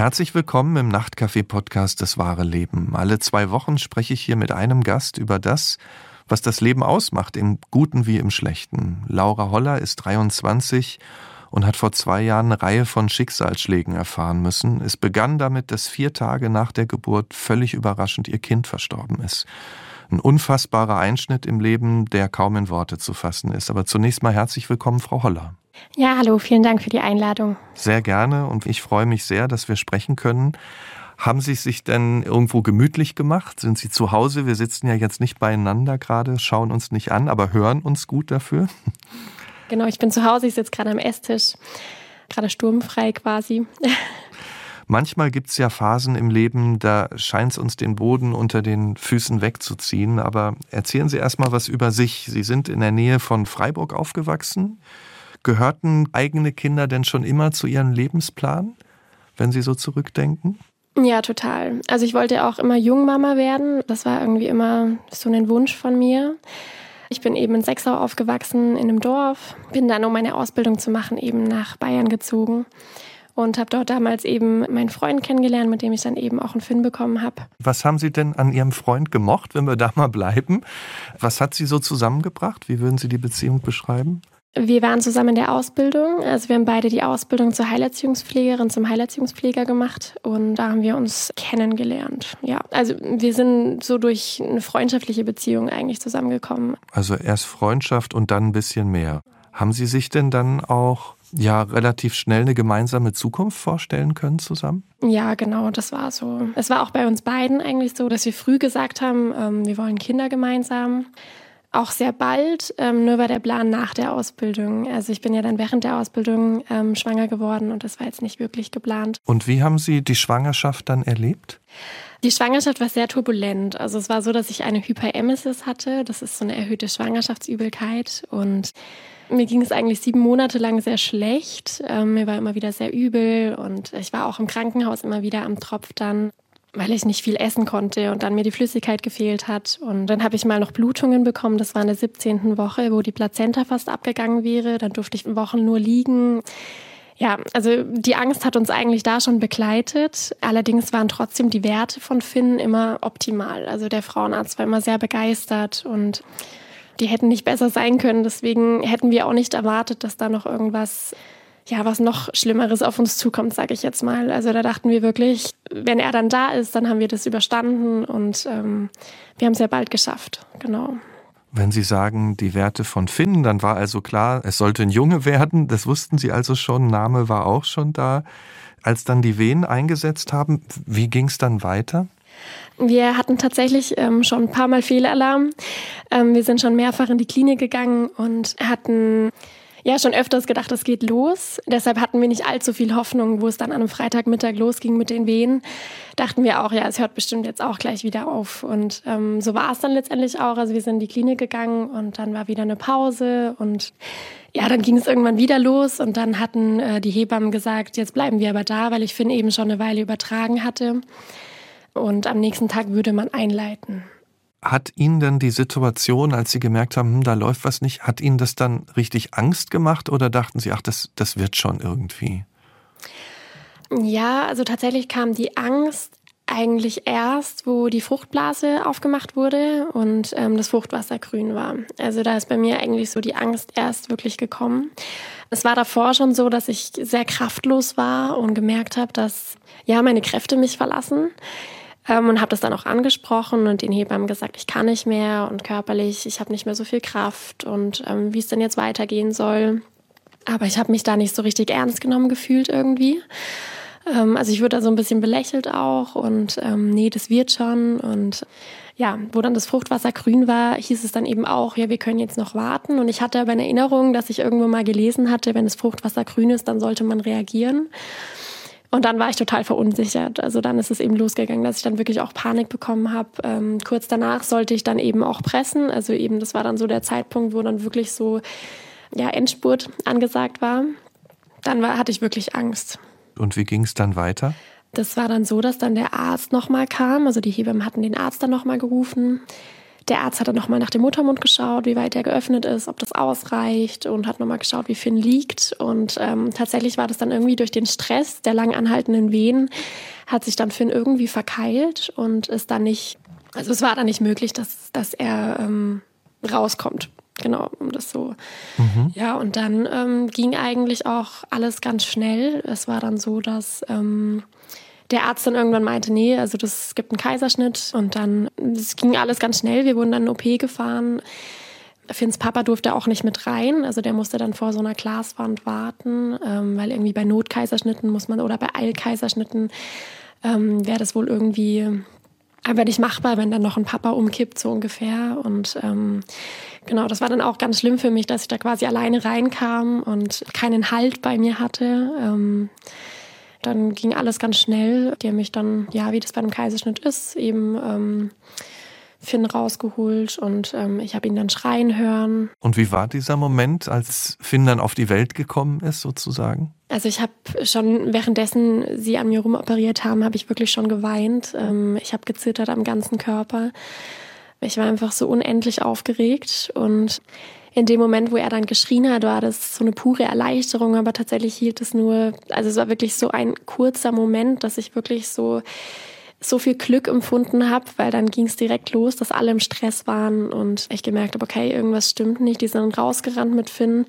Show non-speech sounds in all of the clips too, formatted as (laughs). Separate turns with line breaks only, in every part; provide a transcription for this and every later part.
Herzlich willkommen im Nachtcafé-Podcast Das wahre Leben. Alle zwei Wochen spreche ich hier mit einem Gast über das, was das Leben ausmacht, im Guten wie im Schlechten. Laura Holler ist 23 und hat vor zwei Jahren eine Reihe von Schicksalsschlägen erfahren müssen. Es begann damit, dass vier Tage nach der Geburt völlig überraschend ihr Kind verstorben ist. Ein unfassbarer Einschnitt im Leben, der kaum in Worte zu fassen ist. Aber zunächst mal herzlich willkommen, Frau Holler.
Ja, hallo, vielen Dank für die Einladung.
Sehr gerne und ich freue mich sehr, dass wir sprechen können. Haben Sie sich denn irgendwo gemütlich gemacht? Sind Sie zu Hause? Wir sitzen ja jetzt nicht beieinander gerade, schauen uns nicht an, aber hören uns gut dafür.
Genau, ich bin zu Hause, ich sitze gerade am Esstisch, gerade sturmfrei quasi.
Manchmal gibt es ja Phasen im Leben, da scheint es uns den Boden unter den Füßen wegzuziehen. Aber erzählen Sie erst mal was über sich. Sie sind in der Nähe von Freiburg aufgewachsen. Gehörten eigene Kinder denn schon immer zu Ihrem Lebensplan, wenn Sie so zurückdenken?
Ja, total. Also ich wollte auch immer Jungmama werden. Das war irgendwie immer so ein Wunsch von mir. Ich bin eben in Sechsau aufgewachsen, in einem Dorf. Bin dann, um meine Ausbildung zu machen, eben nach Bayern gezogen und habe dort damals eben meinen Freund kennengelernt, mit dem ich dann eben auch einen Finn bekommen habe.
Was haben Sie denn an Ihrem Freund gemocht, wenn wir da mal bleiben? Was hat Sie so zusammengebracht? Wie würden Sie die Beziehung beschreiben?
Wir waren zusammen in der Ausbildung. Also wir haben beide die Ausbildung zur Heilerziehungspflegerin, zum Heilerziehungspfleger gemacht und da haben wir uns kennengelernt. Ja, also wir sind so durch eine freundschaftliche Beziehung eigentlich zusammengekommen.
Also erst Freundschaft und dann ein bisschen mehr. Haben Sie sich denn dann auch ja relativ schnell eine gemeinsame Zukunft vorstellen können zusammen?
Ja, genau, das war so. Es war auch bei uns beiden eigentlich so, dass wir früh gesagt haben, ähm, wir wollen Kinder gemeinsam auch sehr bald, ähm, nur war der Plan nach der Ausbildung. Also ich bin ja dann während der Ausbildung ähm, schwanger geworden und das war jetzt nicht wirklich geplant.
Und wie haben Sie die Schwangerschaft dann erlebt?
Die Schwangerschaft war sehr turbulent. Also es war so, dass ich eine Hyperemesis hatte. Das ist so eine erhöhte Schwangerschaftsübelkeit und mir ging es eigentlich sieben Monate lang sehr schlecht. Ähm, mir war immer wieder sehr übel und ich war auch im Krankenhaus immer wieder am Tropf dann weil ich nicht viel essen konnte und dann mir die Flüssigkeit gefehlt hat. Und dann habe ich mal noch Blutungen bekommen. Das war in der 17. Woche, wo die Plazenta fast abgegangen wäre. Dann durfte ich Wochen nur liegen. Ja, also die Angst hat uns eigentlich da schon begleitet. Allerdings waren trotzdem die Werte von Finn immer optimal. Also der Frauenarzt war immer sehr begeistert und die hätten nicht besser sein können. Deswegen hätten wir auch nicht erwartet, dass da noch irgendwas ja, was noch Schlimmeres auf uns zukommt, sage ich jetzt mal. Also da dachten wir wirklich, wenn er dann da ist, dann haben wir das überstanden und ähm, wir haben es ja bald geschafft. Genau.
Wenn Sie sagen, die Werte von Finn, dann war also klar, es sollte ein Junge werden. Das wussten Sie also schon. Name war auch schon da. Als dann die Wehen eingesetzt haben, wie ging es dann weiter?
Wir hatten tatsächlich ähm, schon ein paar Mal Fehlalarm. Ähm, wir sind schon mehrfach in die Klinik gegangen und hatten ja schon öfters gedacht, es geht los. Deshalb hatten wir nicht allzu viel Hoffnung, wo es dann an einem Freitagmittag losging mit den Wehen. Dachten wir auch, ja, es hört bestimmt jetzt auch gleich wieder auf. Und ähm, so war es dann letztendlich auch. Also wir sind in die Klinik gegangen und dann war wieder eine Pause und ja, dann ging es irgendwann wieder los und dann hatten äh, die Hebammen gesagt, jetzt bleiben wir aber da, weil ich Finn eben schon eine Weile übertragen hatte. Und am nächsten Tag würde man einleiten.
Hat Ihnen denn die Situation, als Sie gemerkt haben, hm, da läuft was nicht, hat Ihnen das dann richtig Angst gemacht oder dachten Sie, ach, das, das wird schon irgendwie?
Ja, also tatsächlich kam die Angst eigentlich erst, wo die Fruchtblase aufgemacht wurde und ähm, das Fruchtwasser grün war. Also da ist bei mir eigentlich so die Angst erst wirklich gekommen. Es war davor schon so, dass ich sehr kraftlos war und gemerkt habe, dass ja meine Kräfte mich verlassen ähm, und habe das dann auch angesprochen und den Hebammen gesagt, ich kann nicht mehr und körperlich, ich habe nicht mehr so viel Kraft und ähm, wie es denn jetzt weitergehen soll. Aber ich habe mich da nicht so richtig ernst genommen gefühlt irgendwie. Ähm, also ich wurde da so ein bisschen belächelt auch und ähm, nee, das wird schon und ja, wo dann das Fruchtwasser grün war, hieß es dann eben auch, ja, wir können jetzt noch warten. Und ich hatte aber eine Erinnerung, dass ich irgendwo mal gelesen hatte, wenn das Fruchtwasser grün ist, dann sollte man reagieren. Und dann war ich total verunsichert. Also dann ist es eben losgegangen, dass ich dann wirklich auch Panik bekommen habe. Ähm, kurz danach sollte ich dann eben auch pressen. Also eben, das war dann so der Zeitpunkt, wo dann wirklich so ja, Endspurt angesagt war. Dann war, hatte ich wirklich Angst.
Und wie ging es dann weiter?
Das war dann so, dass dann der Arzt nochmal kam. Also die Hebammen hatten den Arzt dann nochmal gerufen. Der Arzt hat dann nochmal nach dem Muttermund geschaut, wie weit der geöffnet ist, ob das ausreicht und hat nochmal geschaut, wie Finn liegt. Und ähm, tatsächlich war das dann irgendwie durch den Stress der lang anhaltenden Wehen, hat sich dann Finn irgendwie verkeilt und ist dann nicht, also es war dann nicht möglich, dass, dass er ähm, rauskommt. Genau, um das so. Mhm. Ja, und dann ähm, ging eigentlich auch alles ganz schnell. Es war dann so, dass ähm, der Arzt dann irgendwann meinte, nee, also das gibt einen Kaiserschnitt und dann, es ging alles ganz schnell. Wir wurden dann in OP gefahren. Finns Papa durfte auch nicht mit rein, also der musste dann vor so einer Glaswand warten, ähm, weil irgendwie bei Notkaiserschnitten muss man oder bei Eilkaiserschnitten ähm, wäre das wohl irgendwie einfach nicht machbar, wenn dann noch ein Papa umkippt, so ungefähr. Und ähm, genau, das war dann auch ganz schlimm für mich, dass ich da quasi alleine reinkam und keinen Halt bei mir hatte. Ähm, dann ging alles ganz schnell. Die haben mich dann, ja, wie das bei einem Kaiserschnitt ist, eben ähm, Finn rausgeholt und ähm, ich habe ihn dann schreien hören.
Und wie war dieser Moment, als Finn dann auf die Welt gekommen ist, sozusagen?
Also ich habe schon währenddessen sie an mir rumoperiert haben, habe ich wirklich schon geweint. Ähm, ich habe gezittert am ganzen Körper. Ich war einfach so unendlich aufgeregt und in dem Moment, wo er dann geschrien hat, war das so eine pure Erleichterung, aber tatsächlich hielt es nur, also es war wirklich so ein kurzer Moment, dass ich wirklich so so viel Glück empfunden habe, weil dann ging es direkt los, dass alle im Stress waren und ich gemerkt habe, okay, irgendwas stimmt nicht. Die sind rausgerannt mit Finn.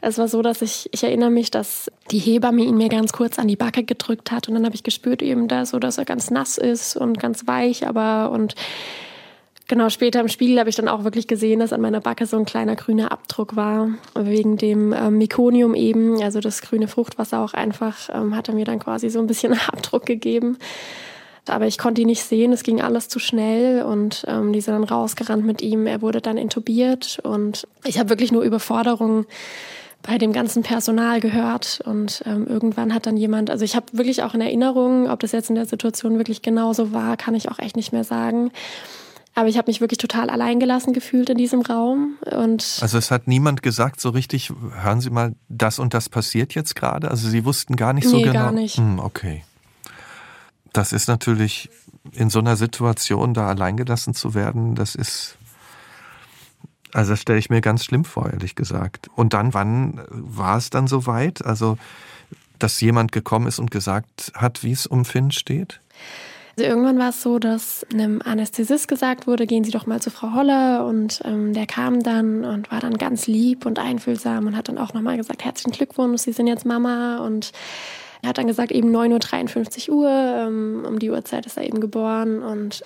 Es war so, dass ich, ich erinnere mich, dass die Hebamme ihn mir ganz kurz an die Backe gedrückt hat und dann habe ich gespürt eben da so, dass er ganz nass ist und ganz weich, aber und Genau, später im Spiegel habe ich dann auch wirklich gesehen, dass an meiner Backe so ein kleiner grüner Abdruck war, wegen dem ähm, Mekonium eben, also das grüne Fruchtwasser auch einfach, ähm, hat er mir dann quasi so ein bisschen (laughs) Abdruck gegeben. Aber ich konnte ihn nicht sehen, es ging alles zu schnell und ähm, die sind dann rausgerannt mit ihm. Er wurde dann intubiert und ich habe wirklich nur Überforderungen bei dem ganzen Personal gehört und ähm, irgendwann hat dann jemand, also ich habe wirklich auch in Erinnerung, ob das jetzt in der Situation wirklich genauso war, kann ich auch echt nicht mehr sagen. Aber ich habe mich wirklich total alleingelassen gefühlt in diesem Raum. Und
also es hat niemand gesagt so richtig, hören Sie mal, das und das passiert jetzt gerade? Also Sie wussten gar nicht so
nee,
genau.
gar nicht.
Hm, okay. Das ist natürlich in so einer Situation da alleingelassen zu werden, das ist also das stelle ich mir ganz schlimm vor, ehrlich gesagt. Und dann, wann war es dann soweit? Also, dass jemand gekommen ist und gesagt hat, wie es um Finn steht?
Also irgendwann war es so, dass einem Anästhesist gesagt wurde, gehen Sie doch mal zu Frau Holler und ähm, der kam dann und war dann ganz lieb und einfühlsam und hat dann auch nochmal gesagt, herzlichen Glückwunsch, Sie sind jetzt Mama und er hat dann gesagt, eben 9.53 Uhr, ähm, um die Uhrzeit ist er eben geboren und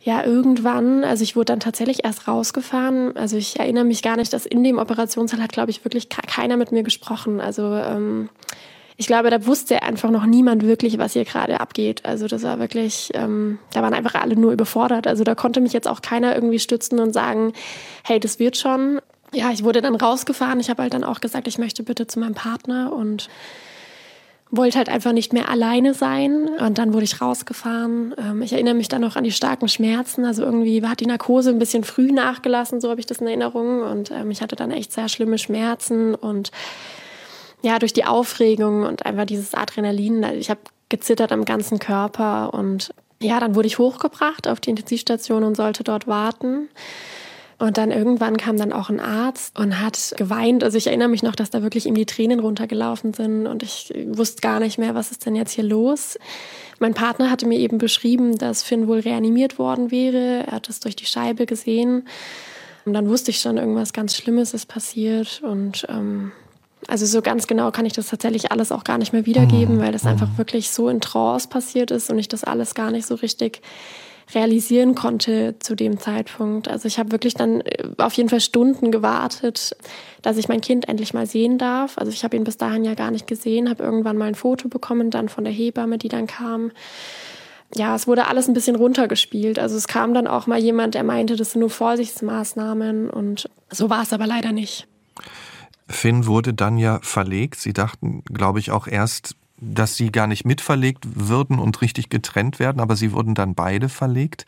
ja, irgendwann, also ich wurde dann tatsächlich erst rausgefahren. Also ich erinnere mich gar nicht, dass in dem Operationssaal hat, glaube ich, wirklich keiner mit mir gesprochen. Also ähm, ich glaube, da wusste einfach noch niemand wirklich, was hier gerade abgeht. Also das war wirklich, ähm, da waren einfach alle nur überfordert. Also da konnte mich jetzt auch keiner irgendwie stützen und sagen, hey, das wird schon. Ja, ich wurde dann rausgefahren. Ich habe halt dann auch gesagt, ich möchte bitte zu meinem Partner und wollte halt einfach nicht mehr alleine sein. Und dann wurde ich rausgefahren. Ähm, ich erinnere mich dann noch an die starken Schmerzen. Also irgendwie hat die Narkose ein bisschen früh nachgelassen, so habe ich das in Erinnerung. Und ähm, ich hatte dann echt sehr schlimme Schmerzen und ja, durch die Aufregung und einfach dieses Adrenalin, ich habe gezittert am ganzen Körper und ja, dann wurde ich hochgebracht auf die Intensivstation und sollte dort warten. Und dann irgendwann kam dann auch ein Arzt und hat geweint. Also ich erinnere mich noch, dass da wirklich ihm die Tränen runtergelaufen sind und ich wusste gar nicht mehr, was ist denn jetzt hier los. Mein Partner hatte mir eben beschrieben, dass Finn wohl reanimiert worden wäre. Er hat es durch die Scheibe gesehen. Und dann wusste ich schon, irgendwas ganz Schlimmes ist passiert und ähm, also so ganz genau kann ich das tatsächlich alles auch gar nicht mehr wiedergeben, mhm. weil das einfach mhm. wirklich so in Trance passiert ist und ich das alles gar nicht so richtig realisieren konnte zu dem Zeitpunkt. Also ich habe wirklich dann äh, auf jeden Fall Stunden gewartet, dass ich mein Kind endlich mal sehen darf. Also ich habe ihn bis dahin ja gar nicht gesehen, habe irgendwann mal ein Foto bekommen, dann von der Hebamme, die dann kam. Ja, es wurde alles ein bisschen runtergespielt. Also es kam dann auch mal jemand, der meinte, das sind nur Vorsichtsmaßnahmen und so war es aber leider nicht.
Finn wurde dann ja verlegt. Sie dachten, glaube ich, auch erst, dass sie gar nicht mitverlegt würden und richtig getrennt werden, aber sie wurden dann beide verlegt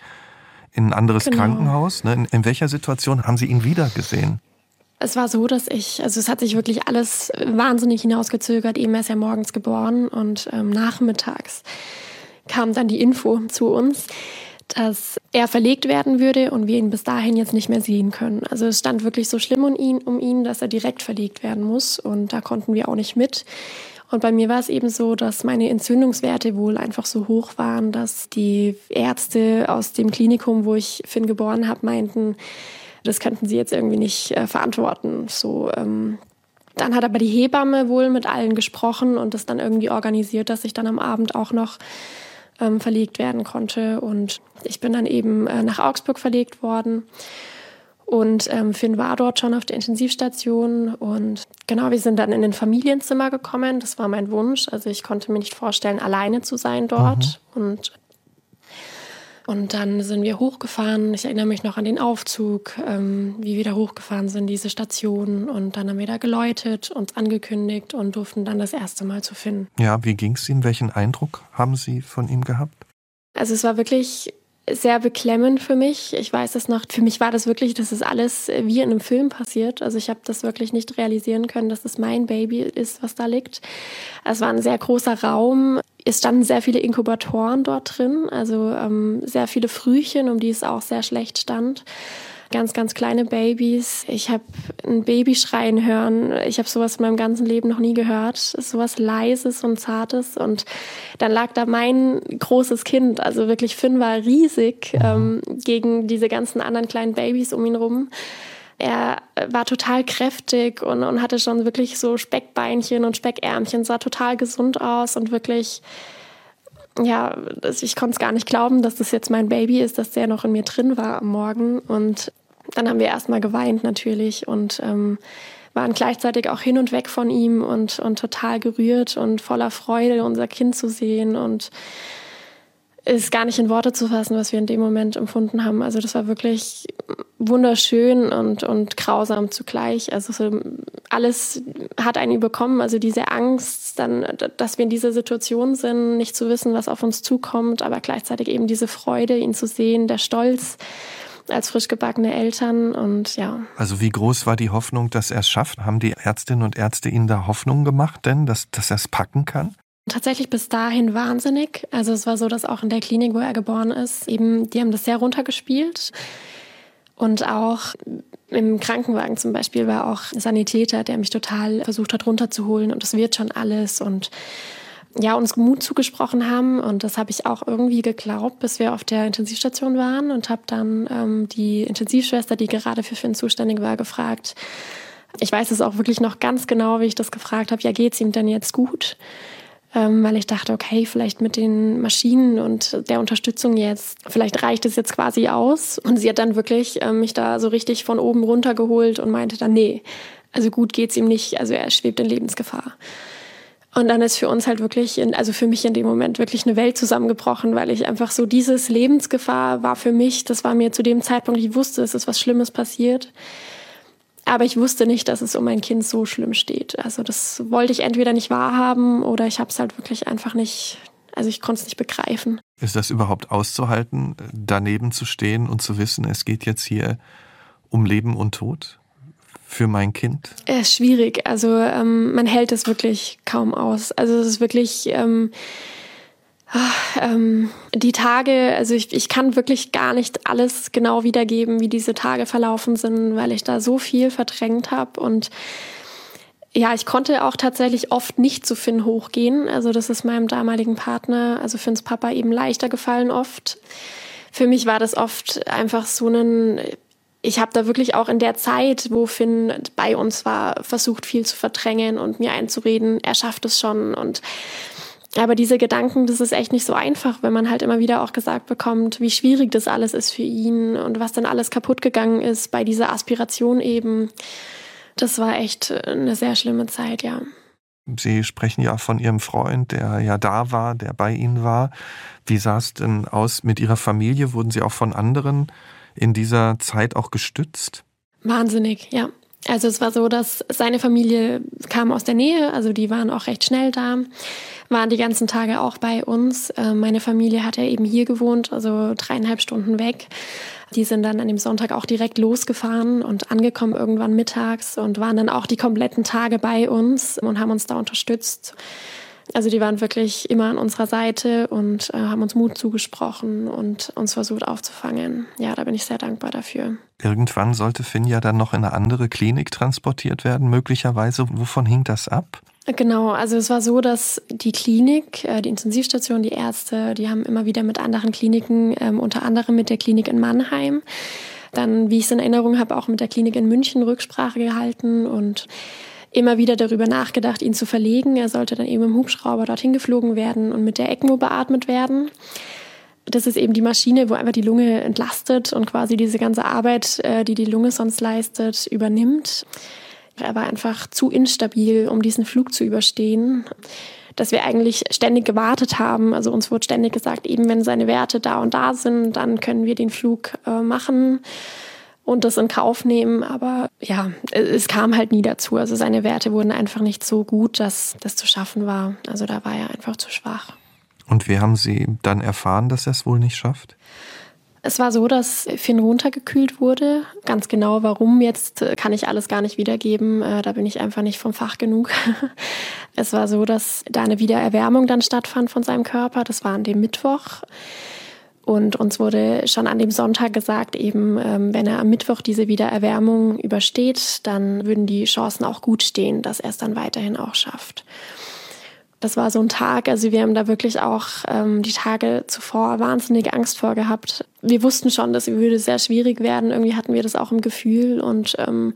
in ein anderes genau. Krankenhaus. Ne? In, in welcher Situation haben Sie ihn wiedergesehen?
Es war so, dass ich, also es hat sich wirklich alles wahnsinnig hinausgezögert. Eben er ist ja morgens geboren und ähm, nachmittags kam dann die Info zu uns, dass er verlegt werden würde und wir ihn bis dahin jetzt nicht mehr sehen können. Also es stand wirklich so schlimm um ihn, um ihn, dass er direkt verlegt werden muss und da konnten wir auch nicht mit. Und bei mir war es eben so, dass meine Entzündungswerte wohl einfach so hoch waren, dass die Ärzte aus dem Klinikum, wo ich Finn geboren habe, meinten, das könnten sie jetzt irgendwie nicht äh, verantworten. So, ähm, dann hat aber die Hebamme wohl mit allen gesprochen und das dann irgendwie organisiert, dass ich dann am Abend auch noch ähm, verlegt werden konnte. Und ich bin dann eben äh, nach Augsburg verlegt worden. Und ähm, Finn war dort schon auf der Intensivstation. Und genau, wir sind dann in ein Familienzimmer gekommen. Das war mein Wunsch. Also ich konnte mir nicht vorstellen, alleine zu sein dort. Mhm. Und und dann sind wir hochgefahren. Ich erinnere mich noch an den Aufzug, ähm, wie wir da hochgefahren sind, diese Station. Und dann haben wir da geläutet, uns angekündigt und durften dann das erste Mal zu finden.
Ja, wie ging es Ihnen? Welchen Eindruck haben Sie von ihm gehabt?
Also es war wirklich sehr beklemmend für mich. Ich weiß es noch, für mich war das wirklich, das ist alles wie in einem Film passiert. Also ich habe das wirklich nicht realisieren können, dass es mein Baby ist, was da liegt. Es war ein sehr großer Raum es standen sehr viele Inkubatoren dort drin, also ähm, sehr viele Frühchen, um die es auch sehr schlecht stand. Ganz, ganz kleine Babys. Ich habe ein Baby schreien hören. Ich habe sowas in meinem ganzen Leben noch nie gehört. Sowas Leises und Zartes. Und dann lag da mein großes Kind, also wirklich Finn war riesig, ähm, gegen diese ganzen anderen kleinen Babys um ihn rum er war total kräftig und, und hatte schon wirklich so Speckbeinchen und Speckärmchen, sah total gesund aus und wirklich, ja, ich konnte es gar nicht glauben, dass das jetzt mein Baby ist, dass der noch in mir drin war am Morgen. Und dann haben wir erstmal geweint natürlich und ähm, waren gleichzeitig auch hin und weg von ihm und, und total gerührt und voller Freude, unser Kind zu sehen und ist gar nicht in Worte zu fassen, was wir in dem Moment empfunden haben. Also das war wirklich wunderschön und, und grausam zugleich. Also so alles hat einen überkommen. Also diese Angst, dann, dass wir in dieser Situation sind, nicht zu wissen, was auf uns zukommt, aber gleichzeitig eben diese Freude, ihn zu sehen, der Stolz als frisch gebackene Eltern und ja.
Also wie groß war die Hoffnung, dass er es schafft? Haben die Ärztinnen und Ärzte Ihnen da Hoffnung gemacht denn, dass, dass er es packen kann?
Tatsächlich bis dahin wahnsinnig. Also es war so, dass auch in der Klinik, wo er geboren ist, eben, die haben das sehr runtergespielt. Und auch im Krankenwagen zum Beispiel war auch Sanitäter, der mich total versucht hat runterzuholen und es wird schon alles und ja, uns Mut zugesprochen haben und das habe ich auch irgendwie geglaubt, bis wir auf der Intensivstation waren und habe dann ähm, die Intensivschwester, die gerade für Finn zuständig war, gefragt. Ich weiß es auch wirklich noch ganz genau, wie ich das gefragt habe. Ja, geht's ihm denn jetzt gut? ähm, weil ich dachte, okay, vielleicht mit den Maschinen und der Unterstützung jetzt, vielleicht reicht es jetzt quasi aus. Und sie hat dann wirklich ähm, mich da so richtig von oben runter geholt und meinte dann, nee, also gut geht's ihm nicht, also er schwebt in Lebensgefahr. Und dann ist für uns halt wirklich, in, also für mich in dem Moment wirklich eine Welt zusammengebrochen, weil ich einfach so dieses Lebensgefahr war für mich, das war mir zu dem Zeitpunkt, ich wusste, es ist was Schlimmes passiert. Aber ich wusste nicht, dass es um mein Kind so schlimm steht. Also das wollte ich entweder nicht wahrhaben oder ich habe es halt wirklich einfach nicht, also ich konnte es nicht begreifen.
Ist das überhaupt auszuhalten, daneben zu stehen und zu wissen, es geht jetzt hier um Leben und Tod für mein Kind?
Es ist schwierig. Also ähm, man hält es wirklich kaum aus. Also es ist wirklich. Ähm, Ach, ähm, die Tage, also ich, ich kann wirklich gar nicht alles genau wiedergeben, wie diese Tage verlaufen sind, weil ich da so viel verdrängt habe und ja, ich konnte auch tatsächlich oft nicht zu Finn hochgehen. Also das ist meinem damaligen Partner, also Finns Papa, eben leichter gefallen oft. Für mich war das oft einfach so ein, ich habe da wirklich auch in der Zeit, wo Finn bei uns war, versucht viel zu verdrängen und mir einzureden, er schafft es schon und aber diese Gedanken, das ist echt nicht so einfach, wenn man halt immer wieder auch gesagt bekommt, wie schwierig das alles ist für ihn und was dann alles kaputt gegangen ist bei dieser Aspiration eben. Das war echt eine sehr schlimme Zeit, ja.
Sie sprechen ja von Ihrem Freund, der ja da war, der bei Ihnen war. Wie sah es denn aus mit Ihrer Familie? Wurden Sie auch von anderen in dieser Zeit auch gestützt?
Wahnsinnig, ja. Also es war so, dass seine Familie kam aus der Nähe, also die waren auch recht schnell da, waren die ganzen Tage auch bei uns. Äh, meine Familie hat ja eben hier gewohnt, also dreieinhalb Stunden weg. Die sind dann an dem Sonntag auch direkt losgefahren und angekommen irgendwann mittags und waren dann auch die kompletten Tage bei uns und haben uns da unterstützt. Also die waren wirklich immer an unserer Seite und äh, haben uns Mut zugesprochen und uns versucht aufzufangen. Ja, da bin ich sehr dankbar dafür.
Irgendwann sollte Finn ja dann noch in eine andere Klinik transportiert werden, möglicherweise. Wovon hing das ab?
Genau, also es war so, dass die Klinik, äh, die Intensivstation, die Ärzte, die haben immer wieder mit anderen Kliniken, ähm, unter anderem mit der Klinik in Mannheim, dann, wie ich es in Erinnerung habe, auch mit der Klinik in München Rücksprache gehalten und immer wieder darüber nachgedacht, ihn zu verlegen. Er sollte dann eben im Hubschrauber dorthin geflogen werden und mit der ECMO beatmet werden. Das ist eben die Maschine, wo einfach die Lunge entlastet und quasi diese ganze Arbeit, äh, die die Lunge sonst leistet, übernimmt. Er war einfach zu instabil, um diesen Flug zu überstehen dass wir eigentlich ständig gewartet haben. Also uns wurde ständig gesagt, eben wenn seine Werte da und da sind, dann können wir den Flug äh, machen und das in Kauf nehmen. Aber ja, es kam halt nie dazu. Also seine Werte wurden einfach nicht so gut, dass das zu schaffen war. Also da war er einfach zu schwach.
Und wie haben Sie dann erfahren, dass er es wohl nicht schafft?
Es war so, dass Finn runtergekühlt wurde. Ganz genau warum jetzt äh, kann ich alles gar nicht wiedergeben. Äh, da bin ich einfach nicht vom Fach genug. (laughs) Es war so, dass da eine Wiedererwärmung dann stattfand von seinem Körper. Das war an dem Mittwoch. Und uns wurde schon an dem Sonntag gesagt, eben ähm, wenn er am Mittwoch diese Wiedererwärmung übersteht, dann würden die Chancen auch gut stehen, dass er es dann weiterhin auch schafft. Das war so ein Tag, also wir haben da wirklich auch ähm, die Tage zuvor wahnsinnige Angst vor gehabt. Wir wussten schon, dass es würde sehr schwierig werden. Irgendwie hatten wir das auch im Gefühl und ähm,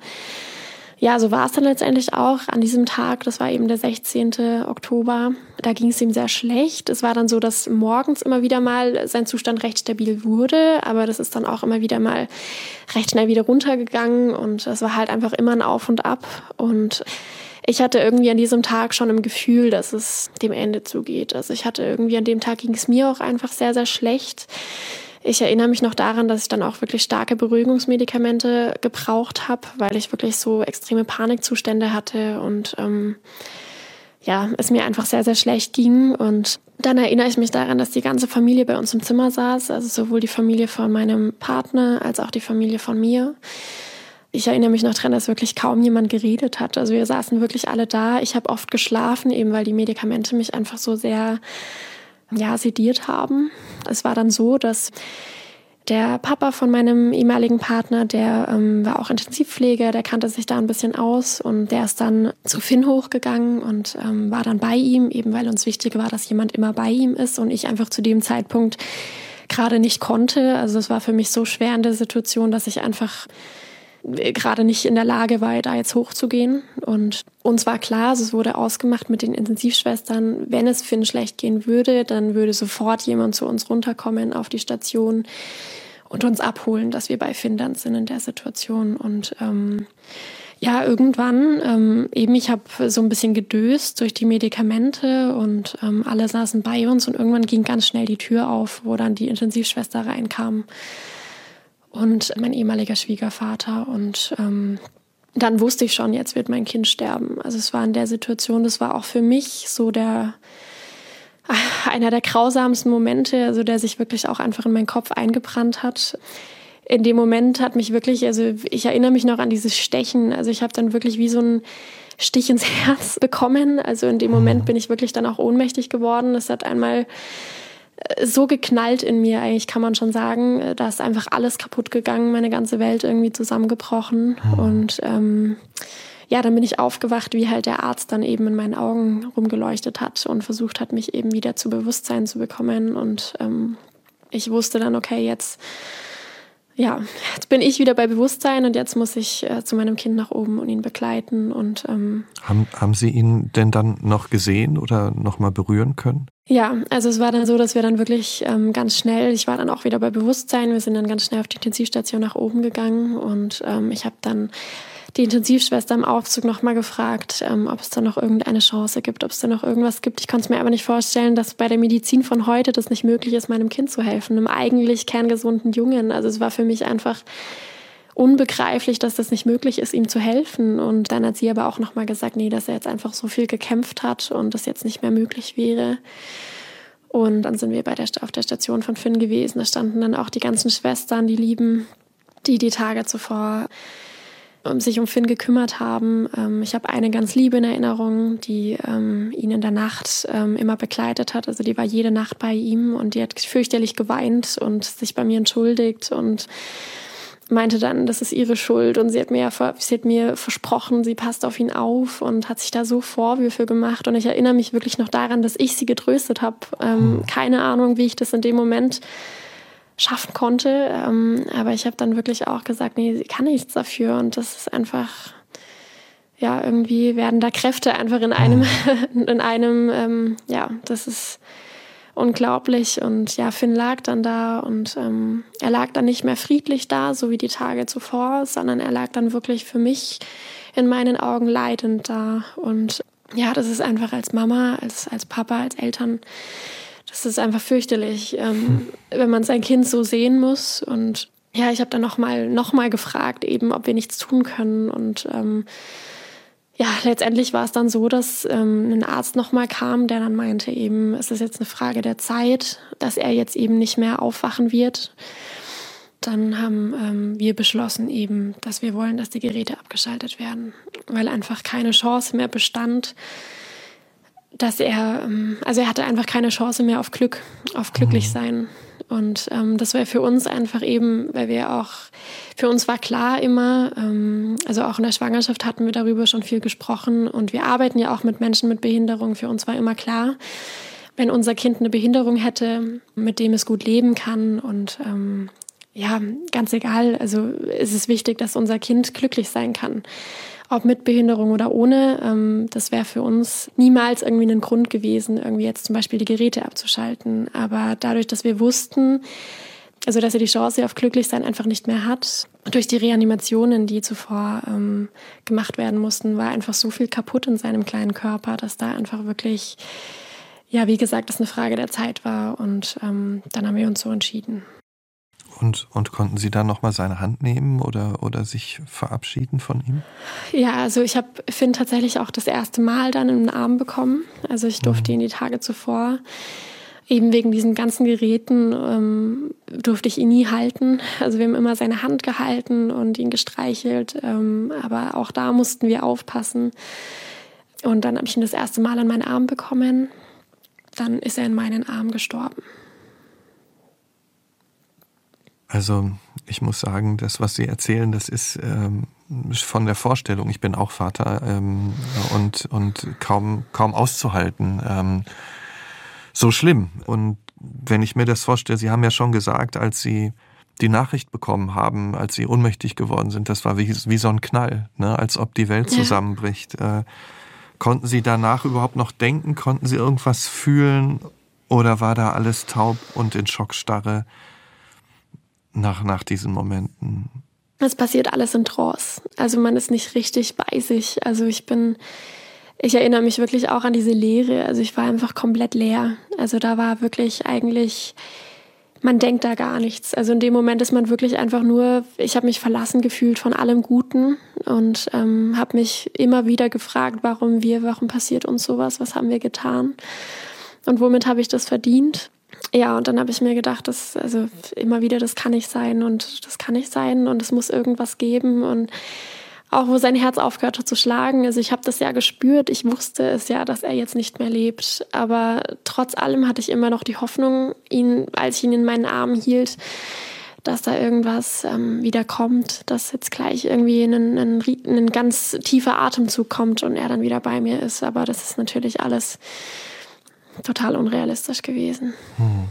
ja, so war es dann letztendlich auch an diesem Tag. Das war eben der 16. Oktober. Da ging es ihm sehr schlecht. Es war dann so, dass morgens immer wieder mal sein Zustand recht stabil wurde, aber das ist dann auch immer wieder mal recht schnell wieder runtergegangen und es war halt einfach immer ein Auf und Ab und ich hatte irgendwie an diesem Tag schon im Gefühl, dass es dem Ende zugeht. Also ich hatte irgendwie an dem Tag ging es mir auch einfach sehr, sehr schlecht. Ich erinnere mich noch daran, dass ich dann auch wirklich starke Beruhigungsmedikamente gebraucht habe, weil ich wirklich so extreme Panikzustände hatte und ähm, ja, es mir einfach sehr, sehr schlecht ging. Und dann erinnere ich mich daran, dass die ganze Familie bei uns im Zimmer saß, also sowohl die Familie von meinem Partner als auch die Familie von mir ich erinnere mich noch daran, dass wirklich kaum jemand geredet hat. Also wir saßen wirklich alle da. Ich habe oft geschlafen, eben weil die Medikamente mich einfach so sehr ja, sediert haben. Es war dann so, dass der Papa von meinem ehemaligen Partner, der ähm, war auch Intensivpfleger, der kannte sich da ein bisschen aus und der ist dann zu Finn hochgegangen und ähm, war dann bei ihm, eben weil uns wichtig war, dass jemand immer bei ihm ist und ich einfach zu dem Zeitpunkt gerade nicht konnte. Also es war für mich so schwer in der Situation, dass ich einfach gerade nicht in der Lage war, da jetzt hochzugehen. Und uns war klar, also es wurde ausgemacht mit den Intensivschwestern, wenn es Finn schlecht gehen würde, dann würde sofort jemand zu uns runterkommen auf die Station und uns abholen, dass wir bei Finn dann sind in der Situation. Und ähm, ja, irgendwann, ähm, eben ich habe so ein bisschen gedöst durch die Medikamente und ähm, alle saßen bei uns und irgendwann ging ganz schnell die Tür auf, wo dann die Intensivschwester reinkam und mein ehemaliger Schwiegervater. Und ähm, dann wusste ich schon, jetzt wird mein Kind sterben. Also es war in der Situation, das war auch für mich so der einer der grausamsten Momente, also der sich wirklich auch einfach in meinen Kopf eingebrannt hat. In dem Moment hat mich wirklich, also ich erinnere mich noch an dieses Stechen. Also ich habe dann wirklich wie so ein Stich ins (laughs) Herz bekommen. Also in dem Moment mhm. bin ich wirklich dann auch ohnmächtig geworden. Es hat einmal so geknallt in mir, eigentlich kann man schon sagen. Da ist einfach alles kaputt gegangen, meine ganze Welt irgendwie zusammengebrochen. Mhm. Und ähm, ja, dann bin ich aufgewacht, wie halt der Arzt dann eben in meinen Augen rumgeleuchtet hat und versucht hat, mich eben wieder zu Bewusstsein zu bekommen. Und ähm, ich wusste dann, okay, jetzt ja, jetzt bin ich wieder bei Bewusstsein und jetzt muss ich äh, zu meinem Kind nach oben und ihn begleiten. Und ähm,
haben, haben Sie ihn denn dann noch gesehen oder noch mal berühren können?
Ja, also es war dann so, dass wir dann wirklich ähm, ganz schnell, ich war dann auch wieder bei Bewusstsein, wir sind dann ganz schnell auf die Intensivstation nach oben gegangen und ähm, ich habe dann die Intensivschwester im Aufzug nochmal gefragt, ähm, ob es da noch irgendeine Chance gibt, ob es da noch irgendwas gibt. Ich konnte es mir aber nicht vorstellen, dass bei der Medizin von heute das nicht möglich ist, meinem Kind zu helfen, einem eigentlich kerngesunden Jungen. Also es war für mich einfach unbegreiflich, dass das nicht möglich ist, ihm zu helfen. Und dann hat sie aber auch nochmal gesagt, nee, dass er jetzt einfach so viel gekämpft hat und das jetzt nicht mehr möglich wäre. Und dann sind wir bei der, auf der Station von Finn gewesen. Da standen dann auch die ganzen Schwestern, die Lieben, die die Tage zuvor sich um Finn gekümmert haben. Ähm, ich habe eine ganz liebe in Erinnerung, die ähm, ihn in der Nacht ähm, immer begleitet hat. Also die war jede Nacht bei ihm und die hat fürchterlich geweint und sich bei mir entschuldigt und meinte dann, das ist ihre Schuld und sie hat mir, sie hat mir versprochen, sie passt auf ihn auf und hat sich da so Vorwürfe gemacht und ich erinnere mich wirklich noch daran, dass ich sie getröstet habe. Ähm, mhm. Keine Ahnung, wie ich das in dem Moment schaffen konnte, ähm, aber ich habe dann wirklich auch gesagt, nee, sie kann nichts dafür und das ist einfach ja irgendwie werden da Kräfte einfach in einem mhm. (laughs) in einem ähm, ja das ist unglaublich. Und ja, Finn lag dann da und ähm, er lag dann nicht mehr friedlich da, so wie die Tage zuvor, sondern er lag dann wirklich für mich in meinen Augen leidend da. Und ja, das ist einfach als Mama, als, als Papa, als Eltern, das ist einfach fürchterlich, ähm, hm. wenn man sein Kind so sehen muss. Und ja, ich habe dann nochmal noch mal gefragt, eben, ob wir nichts tun können. Und ähm, ja, letztendlich war es dann so, dass ähm, ein Arzt nochmal kam, der dann meinte eben, es ist jetzt eine Frage der Zeit, dass er jetzt eben nicht mehr aufwachen wird. Dann haben ähm, wir beschlossen eben, dass wir wollen, dass die Geräte abgeschaltet werden, weil einfach keine Chance mehr bestand, dass er, ähm, also er hatte einfach keine Chance mehr auf Glück, auf glücklich mhm. sein. Und ähm, das wäre für uns einfach eben, weil wir auch, für uns war klar immer, ähm, also auch in der Schwangerschaft hatten wir darüber schon viel gesprochen und wir arbeiten ja auch mit Menschen mit Behinderung. Für uns war immer klar, wenn unser Kind eine Behinderung hätte, mit dem es gut leben kann und ähm, ja, ganz egal, also ist es wichtig, dass unser Kind glücklich sein kann ob mit Behinderung oder ohne. Ähm, das wäre für uns niemals irgendwie ein Grund gewesen, irgendwie jetzt zum Beispiel die Geräte abzuschalten. Aber dadurch, dass wir wussten, also dass er die Chance auf Glücklichsein einfach nicht mehr hat, durch die Reanimationen, die zuvor ähm, gemacht werden mussten, war einfach so viel kaputt in seinem kleinen Körper, dass da einfach wirklich, ja, wie gesagt, das eine Frage der Zeit war. Und ähm, dann haben wir uns so entschieden.
Und, und konnten Sie dann nochmal seine Hand nehmen oder, oder sich verabschieden von ihm?
Ja, also ich habe Finn tatsächlich auch das erste Mal dann in den Arm bekommen. Also ich durfte mhm. ihn die Tage zuvor, eben wegen diesen ganzen Geräten, ähm, durfte ich ihn nie halten. Also wir haben immer seine Hand gehalten und ihn gestreichelt. Ähm, aber auch da mussten wir aufpassen. Und dann habe ich ihn das erste Mal an meinen Arm bekommen. Dann ist er in meinen Arm gestorben.
Also ich muss sagen, das, was Sie erzählen, das ist ähm, von der Vorstellung, ich bin auch Vater ähm, und, und kaum, kaum auszuhalten. Ähm, so schlimm. Und wenn ich mir das vorstelle, Sie haben ja schon gesagt, als Sie die Nachricht bekommen haben, als Sie ohnmächtig geworden sind, das war wie, wie so ein Knall, ne? als ob die Welt zusammenbricht. Ja. Äh, konnten Sie danach überhaupt noch denken? Konnten Sie irgendwas fühlen? Oder war da alles taub und in Schockstarre? Nach, nach diesen Momenten?
Es passiert alles in Trance. Also man ist nicht richtig bei sich. Also ich bin, ich erinnere mich wirklich auch an diese Leere. Also ich war einfach komplett leer. Also da war wirklich eigentlich, man denkt da gar nichts. Also in dem Moment ist man wirklich einfach nur, ich habe mich verlassen gefühlt von allem Guten und ähm, habe mich immer wieder gefragt, warum wir, warum passiert uns sowas, was haben wir getan und womit habe ich das verdient ja, und dann habe ich mir gedacht, das, also immer wieder, das kann nicht sein und das kann nicht sein und es muss irgendwas geben und auch wo sein Herz aufgehört hat zu schlagen. Also ich habe das ja gespürt, ich wusste es ja, dass er jetzt nicht mehr lebt. Aber trotz allem hatte ich immer noch die Hoffnung, ihn, als ich ihn in meinen Armen hielt, dass da irgendwas ähm, wieder kommt, dass jetzt gleich irgendwie ein, ein, ein ganz tiefer Atemzug kommt und er dann wieder bei mir ist. Aber das ist natürlich alles total unrealistisch gewesen. Hm.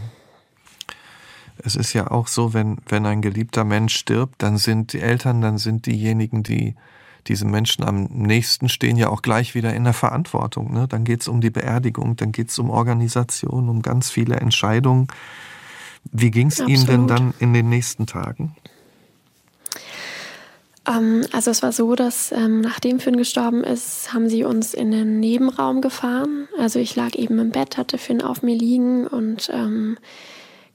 Es ist ja auch so, wenn, wenn ein geliebter Mensch stirbt, dann sind die Eltern, dann sind diejenigen, die diesem Menschen am nächsten stehen, ja auch gleich wieder in der Verantwortung. Ne? Dann geht es um die Beerdigung, dann geht es um Organisation, um ganz viele Entscheidungen. Wie ging es Ihnen denn dann in den nächsten Tagen?
Ähm, also es war so, dass ähm, nachdem Finn gestorben ist, haben sie uns in den Nebenraum gefahren. Also ich lag eben im Bett, hatte Finn auf mir liegen und ähm,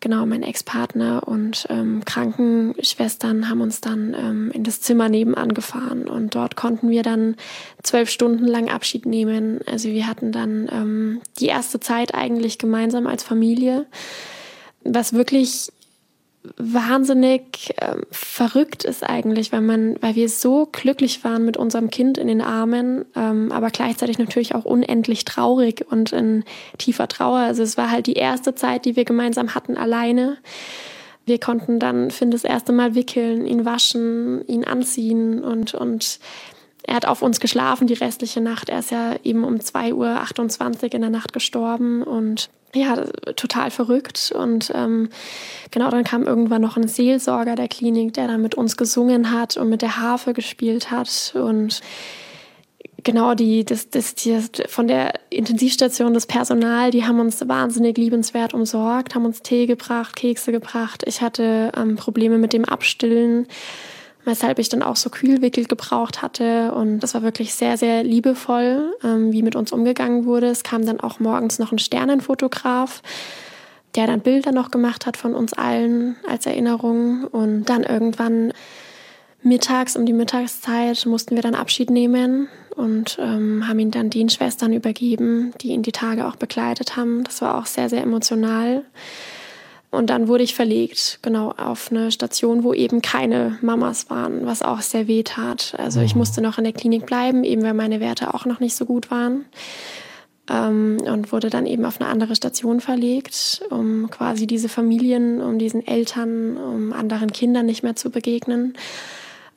genau mein Ex-Partner und ähm, Krankenschwestern haben uns dann ähm, in das Zimmer nebenan gefahren und dort konnten wir dann zwölf Stunden lang Abschied nehmen. Also wir hatten dann ähm, die erste Zeit eigentlich gemeinsam als Familie, was wirklich wahnsinnig äh, verrückt ist eigentlich, weil man, weil wir so glücklich waren mit unserem Kind in den Armen, ähm, aber gleichzeitig natürlich auch unendlich traurig und in tiefer Trauer. Also es war halt die erste Zeit, die wir gemeinsam hatten, alleine. Wir konnten dann Finn das erste Mal wickeln, ihn waschen, ihn anziehen und, und er hat auf uns geschlafen die restliche Nacht. Er ist ja eben um 2.28 Uhr in der Nacht gestorben und ja, total verrückt. Und ähm, genau, dann kam irgendwann noch ein Seelsorger der Klinik, der dann mit uns gesungen hat und mit der Harfe gespielt hat. Und genau die, das, das, die, von der Intensivstation, das Personal, die haben uns wahnsinnig liebenswert umsorgt, haben uns Tee gebracht, Kekse gebracht. Ich hatte ähm, Probleme mit dem Abstillen weshalb ich dann auch so Kühlwickel gebraucht hatte. Und das war wirklich sehr, sehr liebevoll, ähm, wie mit uns umgegangen wurde. Es kam dann auch morgens noch ein Sternenfotograf, der dann Bilder noch gemacht hat von uns allen als Erinnerung. Und dann irgendwann mittags, um die Mittagszeit, mussten wir dann Abschied nehmen und ähm, haben ihn dann den Schwestern übergeben, die ihn die Tage auch begleitet haben. Das war auch sehr, sehr emotional. Und dann wurde ich verlegt, genau, auf eine Station, wo eben keine Mamas waren, was auch sehr weh tat. Also ich mhm. musste noch in der Klinik bleiben, eben weil meine Werte auch noch nicht so gut waren. Ähm, und wurde dann eben auf eine andere Station verlegt, um quasi diese Familien, um diesen Eltern, um anderen Kindern nicht mehr zu begegnen.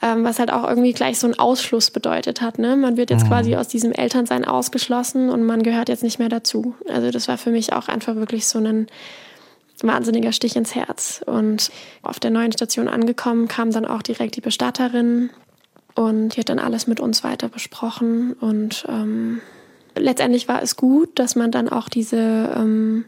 Ähm, was halt auch irgendwie gleich so einen Ausschluss bedeutet hat. Ne? Man wird jetzt mhm. quasi aus diesem Elternsein ausgeschlossen und man gehört jetzt nicht mehr dazu. Also das war für mich auch einfach wirklich so ein wahnsinniger Stich ins Herz. Und auf der neuen Station angekommen, kam dann auch direkt die Bestatterin und die hat dann alles mit uns weiter besprochen. Und ähm, letztendlich war es gut, dass man dann auch diese ähm,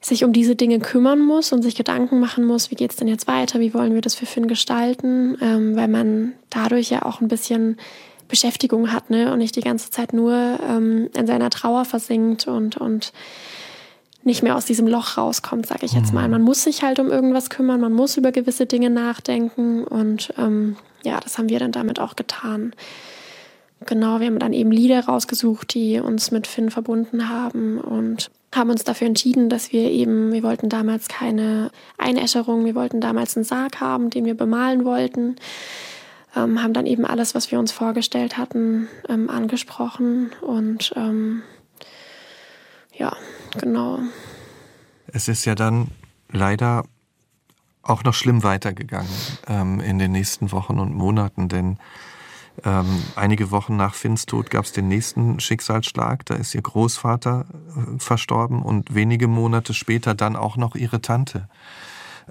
sich um diese Dinge kümmern muss und sich Gedanken machen muss, wie geht es denn jetzt weiter, wie wollen wir das für Finn gestalten, ähm, weil man dadurch ja auch ein bisschen Beschäftigung hat ne? und nicht die ganze Zeit nur ähm, in seiner Trauer versinkt und, und nicht mehr aus diesem Loch rauskommt, sage ich jetzt mal. Mhm. Man muss sich halt um irgendwas kümmern, man muss über gewisse Dinge nachdenken und ähm, ja, das haben wir dann damit auch getan. Genau, wir haben dann eben Lieder rausgesucht, die uns mit Finn verbunden haben und haben uns dafür entschieden, dass wir eben, wir wollten damals keine Einäscherung, wir wollten damals einen Sarg haben, den wir bemalen wollten. Ähm, haben dann eben alles, was wir uns vorgestellt hatten, ähm, angesprochen und ähm, ja, genau.
Es ist ja dann leider auch noch schlimm weitergegangen ähm, in den nächsten Wochen und Monaten, denn ähm, einige Wochen nach Finns Tod gab es den nächsten Schicksalsschlag. Da ist ihr Großvater äh, verstorben und wenige Monate später dann auch noch ihre Tante.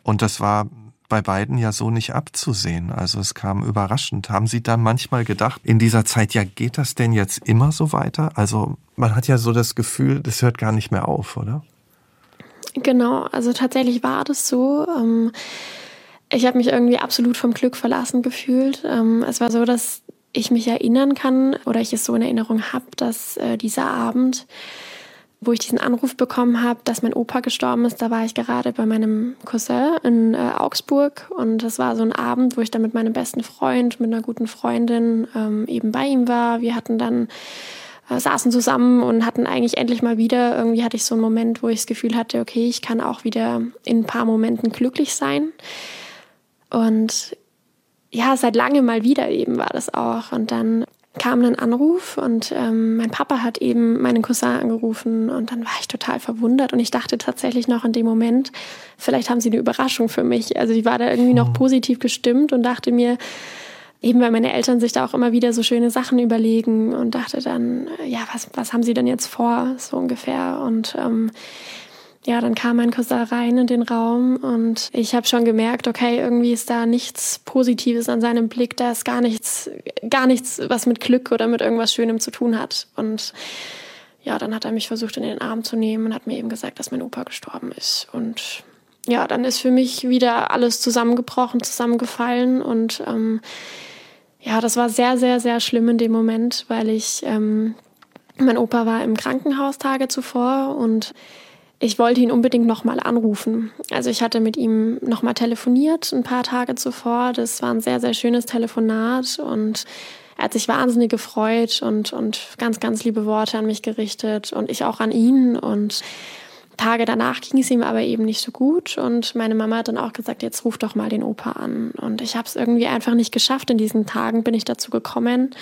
Und das war bei beiden ja so nicht abzusehen. Also es kam überraschend. Haben Sie dann manchmal gedacht, in dieser Zeit, ja, geht das denn jetzt immer so weiter? Also man hat ja so das Gefühl, das hört gar nicht mehr auf, oder?
Genau, also tatsächlich war das so. Ähm, ich habe mich irgendwie absolut vom Glück verlassen gefühlt. Ähm, es war so, dass ich mich erinnern kann oder ich es so in Erinnerung habe, dass äh, dieser Abend wo ich diesen Anruf bekommen habe, dass mein Opa gestorben ist, da war ich gerade bei meinem Cousin in äh, Augsburg und das war so ein Abend, wo ich dann mit meinem besten Freund, mit einer guten Freundin ähm, eben bei ihm war. Wir hatten dann äh, saßen zusammen und hatten eigentlich endlich mal wieder, irgendwie hatte ich so einen Moment, wo ich das Gefühl hatte, okay, ich kann auch wieder in ein paar Momenten glücklich sein. Und ja, seit langem mal wieder eben war das auch. Und dann kam ein Anruf und ähm, mein Papa hat eben meinen Cousin angerufen und dann war ich total verwundert und ich dachte tatsächlich noch in dem Moment, vielleicht haben sie eine Überraschung für mich. Also ich war da irgendwie noch mhm. positiv gestimmt und dachte mir, eben weil meine Eltern sich da auch immer wieder so schöne Sachen überlegen und dachte dann, ja, was, was haben sie denn jetzt vor, so ungefähr. Und ähm, ja, dann kam mein Cousin rein in den Raum und ich habe schon gemerkt, okay, irgendwie ist da nichts Positives an seinem Blick, da ist gar nichts, gar nichts, was mit Glück oder mit irgendwas Schönem zu tun hat. Und ja, dann hat er mich versucht in den Arm zu nehmen und hat mir eben gesagt, dass mein Opa gestorben ist. Und ja, dann ist für mich wieder alles zusammengebrochen, zusammengefallen und ähm, ja, das war sehr, sehr, sehr schlimm in dem Moment, weil ich, ähm, mein Opa war im Krankenhaus Tage zuvor und ich wollte ihn unbedingt nochmal anrufen. Also ich hatte mit ihm nochmal telefoniert ein paar Tage zuvor. Das war ein sehr, sehr schönes Telefonat und er hat sich wahnsinnig gefreut und, und ganz, ganz liebe Worte an mich gerichtet und ich auch an ihn. Und Tage danach ging es ihm aber eben nicht so gut und meine Mama hat dann auch gesagt, jetzt ruf doch mal den Opa an. Und ich habe es irgendwie einfach nicht geschafft. In diesen Tagen bin ich dazu gekommen,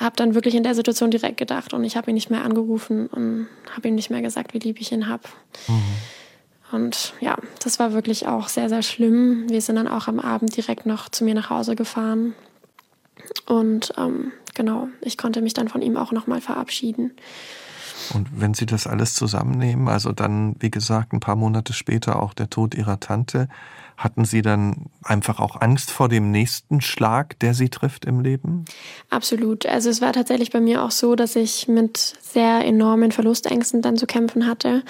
habe dann wirklich in der Situation direkt gedacht und ich habe ihn nicht mehr angerufen und habe ihm nicht mehr gesagt, wie lieb ich ihn habe. Mhm. Und ja, das war wirklich auch sehr, sehr schlimm. Wir sind dann auch am Abend direkt noch zu mir nach Hause gefahren. Und ähm, genau, ich konnte mich dann von ihm auch nochmal verabschieden.
Und wenn Sie das alles zusammennehmen, also dann, wie gesagt, ein paar Monate später auch der Tod Ihrer Tante, hatten Sie dann einfach auch Angst vor dem nächsten Schlag, der Sie trifft im Leben?
Absolut. Also es war tatsächlich bei mir auch so, dass ich mit sehr enormen Verlustängsten dann zu kämpfen hatte.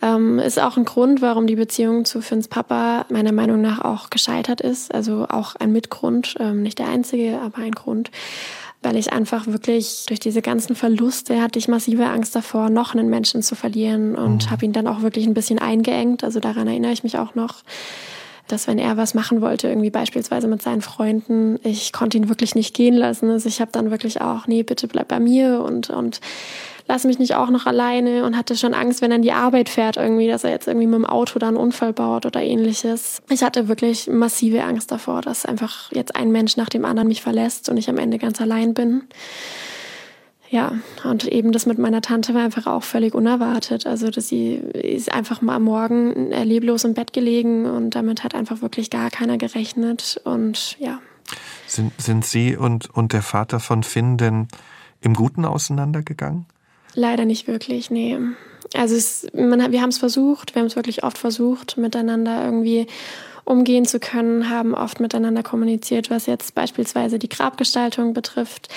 Ähm, ist auch ein Grund, warum die Beziehung zu Finns Papa meiner Meinung nach auch gescheitert ist. Also auch ein Mitgrund, ähm, nicht der einzige, aber ein Grund weil ich einfach wirklich durch diese ganzen Verluste hatte ich massive Angst davor, noch einen Menschen zu verlieren und mhm. habe ihn dann auch wirklich ein bisschen eingeengt. Also daran erinnere ich mich auch noch, dass wenn er was machen wollte, irgendwie beispielsweise mit seinen Freunden, ich konnte ihn wirklich nicht gehen lassen. Also ich habe dann wirklich auch, nee, bitte bleib bei mir und und lass mich nicht auch noch alleine und hatte schon Angst, wenn er in die Arbeit fährt irgendwie, dass er jetzt irgendwie mit dem Auto da einen Unfall baut oder ähnliches. Ich hatte wirklich massive Angst davor, dass einfach jetzt ein Mensch nach dem anderen mich verlässt und ich am Ende ganz allein bin. Ja, und eben das mit meiner Tante war einfach auch völlig unerwartet. Also, dass sie ist einfach mal am Morgen leblos im Bett gelegen und damit hat einfach wirklich gar keiner gerechnet. Und ja.
Sind, sind Sie und, und der Vater von Finn denn im Guten auseinandergegangen?
Leider nicht wirklich, nee. Also es, man, wir haben es versucht, wir haben es wirklich oft versucht, miteinander irgendwie umgehen zu können, haben oft miteinander kommuniziert, was jetzt beispielsweise die Grabgestaltung betrifft.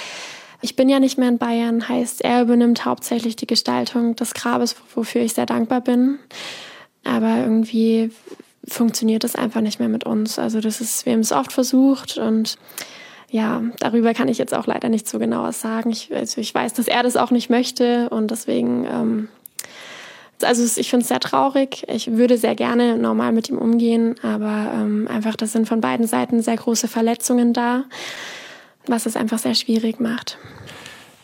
Ich bin ja nicht mehr in Bayern, heißt, er übernimmt hauptsächlich die Gestaltung des Grabes, wofür ich sehr dankbar bin. Aber irgendwie funktioniert das einfach nicht mehr mit uns. Also das ist, wir haben es oft versucht und ja, darüber kann ich jetzt auch leider nicht so genau was sagen. Ich, also ich weiß, dass er das auch nicht möchte und deswegen, ähm, also ich finde es sehr traurig. Ich würde sehr gerne normal mit ihm umgehen, aber ähm, einfach, das sind von beiden Seiten sehr große Verletzungen da, was es einfach sehr schwierig macht.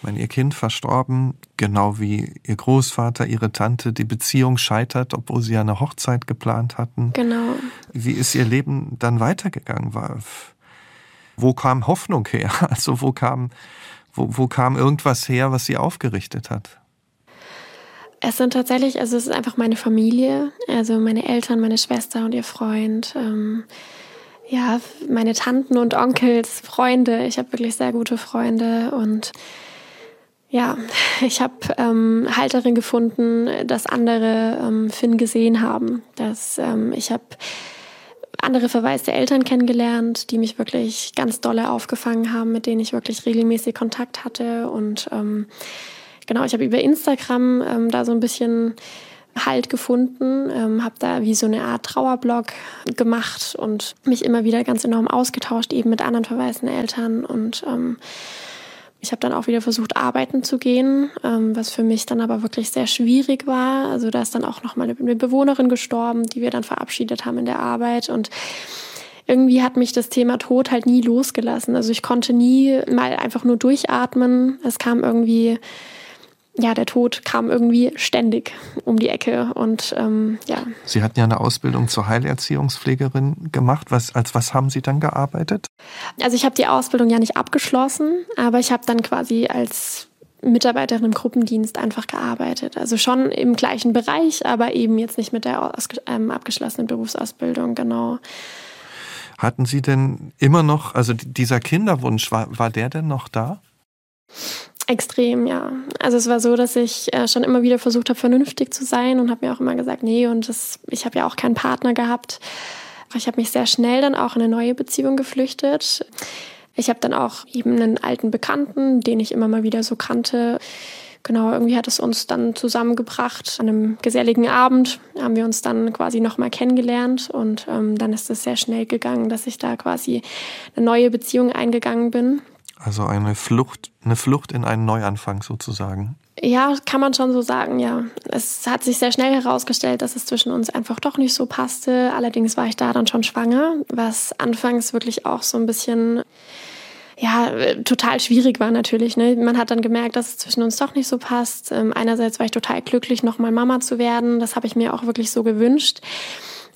Wenn ihr Kind verstorben, genau wie ihr Großvater, ihre Tante, die Beziehung scheitert, obwohl sie ja eine Hochzeit geplant hatten.
Genau.
Wie ist ihr Leben dann weitergegangen? War, wo kam Hoffnung her? (laughs) Also wo kam, wo, wo kam irgendwas her, was sie aufgerichtet hat?
Es sind tatsächlich, also es ist einfach meine Familie, also meine Eltern, meine Schwester und ihr Freund. Ähm, ja, meine Tanten und Onkels, Freunde. Ich habe wirklich sehr gute Freunde und ja, (laughs) ich habe ähm, Halterin gefunden, dass andere ähm, Finn gesehen haben. Dass ähm, ich habe andere verwaiste Eltern kennengelernt, die mich wirklich ganz dolle aufgefangen haben, mit denen ich wirklich regelmäßig Kontakt hatte. Und ähm, genau, ich habe über Instagram ähm, da so ein bisschen Halt gefunden, ähm, habe da wie so eine Art Trauerblog gemacht und mich immer wieder ganz enorm ausgetauscht, eben mit anderen verwaisten Eltern und ähm, ich habe dann auch wieder versucht, arbeiten zu gehen, ähm, was für mich dann aber wirklich sehr schwierig war. Also da ist dann auch noch mal eine Bewohnerin gestorben, die wir dann verabschiedet haben in der Arbeit und irgendwie hat mich das Thema Tod halt nie losgelassen. Also ich konnte nie mal einfach nur durchatmen. Es kam irgendwie ja, der Tod kam irgendwie ständig um die Ecke und ähm, ja.
Sie hatten ja eine Ausbildung zur Heilerziehungspflegerin gemacht. Was, als was haben Sie dann gearbeitet?
Also ich habe die Ausbildung ja nicht abgeschlossen, aber ich habe dann quasi als Mitarbeiterin im Gruppendienst einfach gearbeitet. Also schon im gleichen Bereich, aber eben jetzt nicht mit der ähm, abgeschlossenen Berufsausbildung, genau.
Hatten Sie denn immer noch, also dieser Kinderwunsch, war, war der denn noch da?
Extrem, ja. Also es war so, dass ich äh, schon immer wieder versucht habe, vernünftig zu sein und habe mir auch immer gesagt, nee, und das, ich habe ja auch keinen Partner gehabt. Ich habe mich sehr schnell dann auch in eine neue Beziehung geflüchtet. Ich habe dann auch eben einen alten Bekannten, den ich immer mal wieder so kannte. Genau, irgendwie hat es uns dann zusammengebracht. An einem geselligen Abend haben wir uns dann quasi nochmal kennengelernt und ähm, dann ist es sehr schnell gegangen, dass ich da quasi eine neue Beziehung eingegangen bin.
Also eine Flucht, eine Flucht in einen Neuanfang sozusagen.
Ja, kann man schon so sagen, ja. Es hat sich sehr schnell herausgestellt, dass es zwischen uns einfach doch nicht so passte. Allerdings war ich da dann schon schwanger, was anfangs wirklich auch so ein bisschen ja, total schwierig war natürlich. Ne? Man hat dann gemerkt, dass es zwischen uns doch nicht so passt. Ähm, einerseits war ich total glücklich, nochmal Mama zu werden. Das habe ich mir auch wirklich so gewünscht.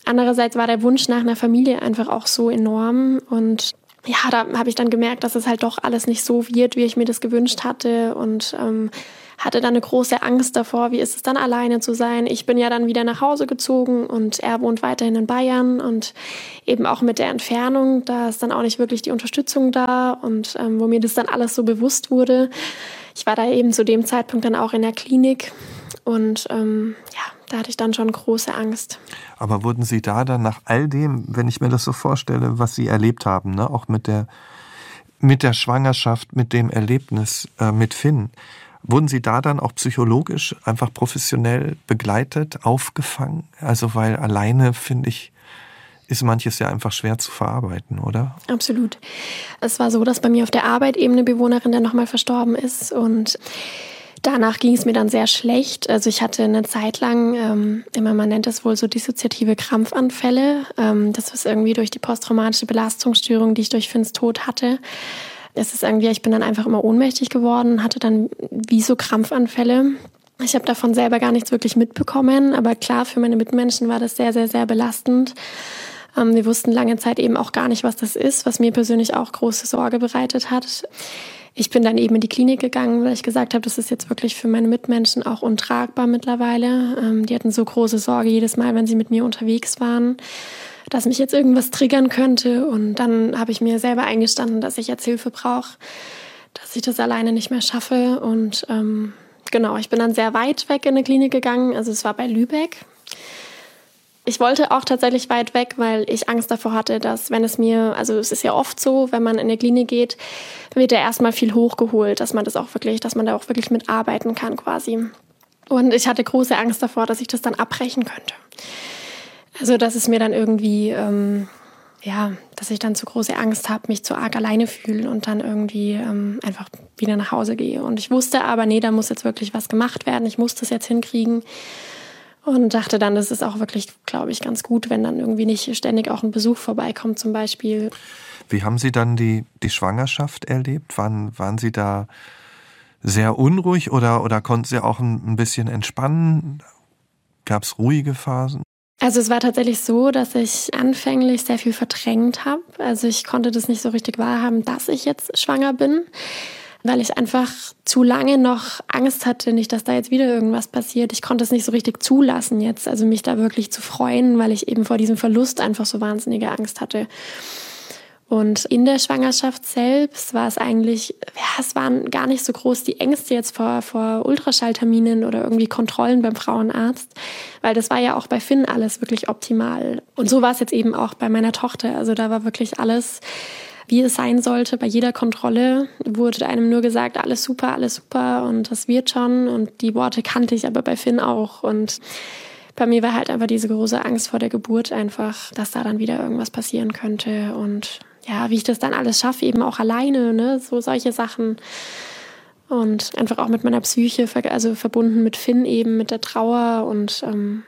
Andererseits war der Wunsch nach einer Familie einfach auch so enorm. Und ja, da habe ich dann gemerkt, dass es halt doch alles nicht so wird, wie ich mir das gewünscht hatte. Und ähm, hatte dann eine große Angst davor, wie ist es dann alleine zu sein. Ich bin ja dann wieder nach Hause gezogen und er wohnt weiterhin in Bayern und eben auch mit der Entfernung, da ist dann auch nicht wirklich die Unterstützung da und ähm, wo mir das dann alles so bewusst wurde. Ich war da eben zu dem Zeitpunkt dann auch in der Klinik und ähm, ja, da hatte ich dann schon große Angst.
Aber wurden Sie da dann nach all dem, wenn ich mir das so vorstelle, was Sie erlebt haben, ne, auch mit der mit der Schwangerschaft, mit dem Erlebnis äh, mit Finn, Wurden Sie da dann auch psychologisch einfach professionell begleitet, aufgefangen? Also, weil alleine, finde ich, ist manches ja einfach schwer zu verarbeiten, oder?
Absolut. Es war so, dass bei mir auf der Arbeit eben eine Bewohnerin dann nochmal verstorben ist und Danach ging es mir dann sehr schlecht. Also ich hatte eine Zeit lang, ähm, immer man nennt es wohl so dissoziative Krampfanfälle. Ähm, das ist irgendwie durch die posttraumatische Belastungsstörung, die ich durch Finns Tod hatte es ist irgendwie, ich bin dann einfach immer ohnmächtig geworden, hatte dann wie so Krampfanfälle. Ich habe davon selber gar nichts wirklich mitbekommen, aber klar, für meine Mitmenschen war das sehr, sehr, sehr belastend. Ähm, wir wussten lange Zeit eben auch gar nicht, was das ist, was mir persönlich auch große Sorge bereitet hat. Ich bin dann eben in die Klinik gegangen, weil ich gesagt habe, das ist jetzt wirklich für meine Mitmenschen auch untragbar mittlerweile. Ähm, die hatten so große Sorge jedes Mal, wenn sie mit mir unterwegs waren dass mich jetzt irgendwas triggern könnte. Und dann habe ich mir selber eingestanden, dass ich jetzt Hilfe brauche, dass ich das alleine nicht mehr schaffe. Und ähm, genau, ich bin dann sehr weit weg in eine Klinik gegangen. Also es war bei Lübeck. Ich wollte auch tatsächlich weit weg, weil ich Angst davor hatte, dass wenn es mir, also es ist ja oft so, wenn man in eine Klinik geht, wird ja erstmal viel hochgeholt, dass man das auch wirklich, dass man da auch wirklich mitarbeiten kann quasi. Und ich hatte große Angst davor, dass ich das dann abbrechen könnte. Also, dass es mir dann irgendwie, ähm, ja, dass ich dann zu große Angst habe, mich zu arg alleine fühle und dann irgendwie ähm, einfach wieder nach Hause gehe. Und ich wusste aber, nee, da muss jetzt wirklich was gemacht werden. Ich muss das jetzt hinkriegen. Und dachte dann, das ist auch wirklich, glaube ich, ganz gut, wenn dann irgendwie nicht ständig auch ein Besuch vorbeikommt zum Beispiel.
Wie haben Sie dann die, die Schwangerschaft erlebt? Waren, waren Sie da sehr unruhig oder, oder konnten Sie auch ein, ein bisschen entspannen? Gab es ruhige Phasen?
Also es war tatsächlich so, dass ich anfänglich sehr viel verdrängt habe. Also ich konnte das nicht so richtig wahrhaben, dass ich jetzt schwanger bin, weil ich einfach zu lange noch Angst hatte, nicht, dass da jetzt wieder irgendwas passiert. Ich konnte es nicht so richtig zulassen jetzt, also mich da wirklich zu freuen, weil ich eben vor diesem Verlust einfach so wahnsinnige Angst hatte. Und in der Schwangerschaft selbst war es eigentlich, ja, es waren gar nicht so groß die Ängste jetzt vor, vor Ultraschallterminen oder irgendwie Kontrollen beim Frauenarzt, weil das war ja auch bei Finn alles wirklich optimal. Und so war es jetzt eben auch bei meiner Tochter. Also da war wirklich alles, wie es sein sollte. Bei jeder Kontrolle wurde einem nur gesagt, alles super, alles super und das wird schon. Und die Worte kannte ich aber bei Finn auch. Und bei mir war halt einfach diese große Angst vor der Geburt einfach, dass da dann wieder irgendwas passieren könnte und ja, wie ich das dann alles schaffe, eben auch alleine, ne, so solche Sachen. Und einfach auch mit meiner Psyche, also verbunden mit Finn eben, mit der Trauer und ähm.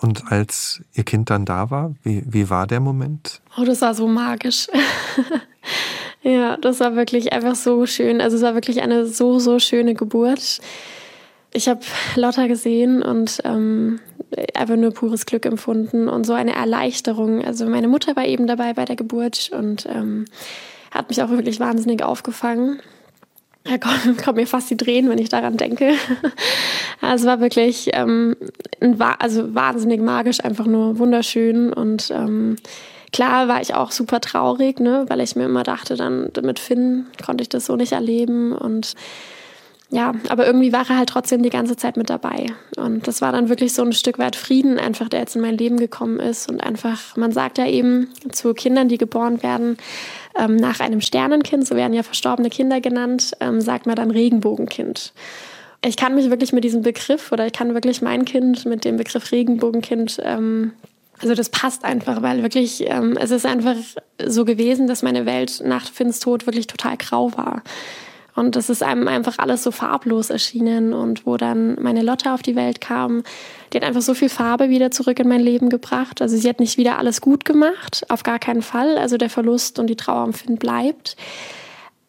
Und als ihr Kind dann da war, wie, wie war der Moment?
Oh, das war so magisch. (laughs) ja, das war wirklich einfach so schön. Also es war wirklich eine so, so schöne Geburt. Ich habe Lotta gesehen und ähm, einfach nur pures Glück empfunden und so eine Erleichterung. Also meine Mutter war eben dabei bei der Geburt und ähm, hat mich auch wirklich wahnsinnig aufgefangen. Da kommen, (laughs) kommen mir fast die Tränen, wenn ich daran denke. (laughs) Es war wirklich ähm, also wahnsinnig magisch, einfach nur wunderschön. Und ähm, klar war ich auch super traurig, ne, weil ich mir immer dachte, dann mit Finn konnte ich das so nicht erleben. Und ja, aber irgendwie war er halt trotzdem die ganze Zeit mit dabei. Und das war dann wirklich so ein Stück weit Frieden, einfach der jetzt in mein Leben gekommen ist. Und einfach, man sagt ja eben zu Kindern, die geboren werden, ähm, nach einem Sternenkind, so werden ja verstorbene Kinder genannt, ähm, sagt man dann Regenbogenkind. Ich kann mich wirklich mit diesem Begriff oder ich kann wirklich mein Kind mit dem Begriff Regenbogenkind ähm, also das passt einfach, weil wirklich, ähm, es ist einfach so gewesen, dass meine Welt nach Finns Tod wirklich total grau war. Und es ist einem einfach alles so farblos erschienen. Und wo dann meine Lotte auf die Welt kam, die hat einfach so viel Farbe wieder zurück in mein Leben gebracht. Also sie hat nicht wieder alles gut gemacht, auf gar keinen Fall. Also der Verlust und die Trauer am Finn bleibt.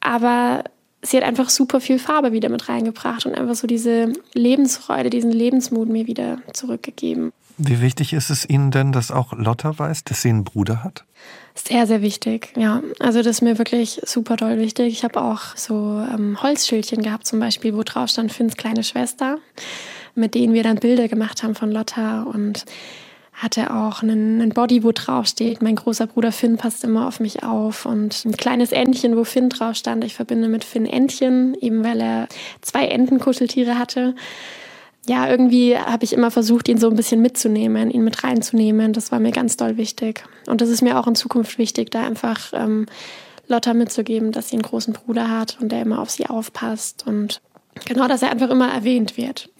aber sie hat einfach super viel Farbe wieder mit reingebracht und einfach so diese Lebensfreude, diesen Lebensmut mir wieder zurückgegeben.
Wie wichtig ist es Ihnen denn, dass auch Lotta weiß, dass sie einen Bruder hat?
Sehr, sehr wichtig, ja. Also das ist mir wirklich super toll wichtig. Ich habe auch so ähm, Holzschildchen gehabt zum Beispiel, wo drauf stand Finns kleine Schwester, mit denen wir dann Bilder gemacht haben von Lotta und hatte auch einen, einen Body, wo drauf steht, mein großer Bruder Finn passt immer auf mich auf und ein kleines Entchen, wo Finn drauf stand. Ich verbinde mit Finn Entchen, eben weil er zwei Entenkuscheltiere hatte. Ja, irgendwie habe ich immer versucht, ihn so ein bisschen mitzunehmen, ihn mit reinzunehmen. Das war mir ganz doll wichtig. Und das ist mir auch in Zukunft wichtig, da einfach ähm, Lotta mitzugeben, dass sie einen großen Bruder hat und der immer auf sie aufpasst und genau, dass er einfach immer erwähnt wird. (laughs)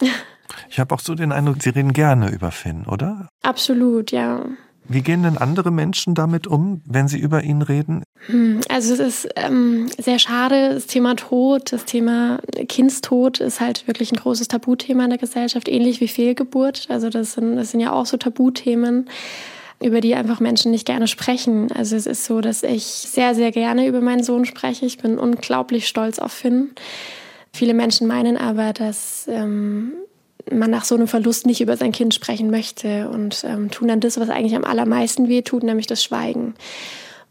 Ich habe auch so den Eindruck, Sie reden gerne über Finn, oder?
Absolut, ja.
Wie gehen denn andere Menschen damit um, wenn sie über ihn reden?
Hm, also es ist ähm, sehr schade, das Thema Tod, das Thema Kindstod ist halt wirklich ein großes Tabuthema in der Gesellschaft, ähnlich wie Fehlgeburt. Also das sind, das sind ja auch so Tabuthemen über die einfach Menschen nicht gerne sprechen. Also es ist so, dass ich sehr, sehr gerne über meinen Sohn spreche. Ich bin unglaublich stolz auf Finn. Viele Menschen meinen aber, dass ähm, man nach so einem Verlust nicht über sein Kind sprechen möchte und ähm, tun dann das, was eigentlich am allermeisten weh tut, nämlich das Schweigen.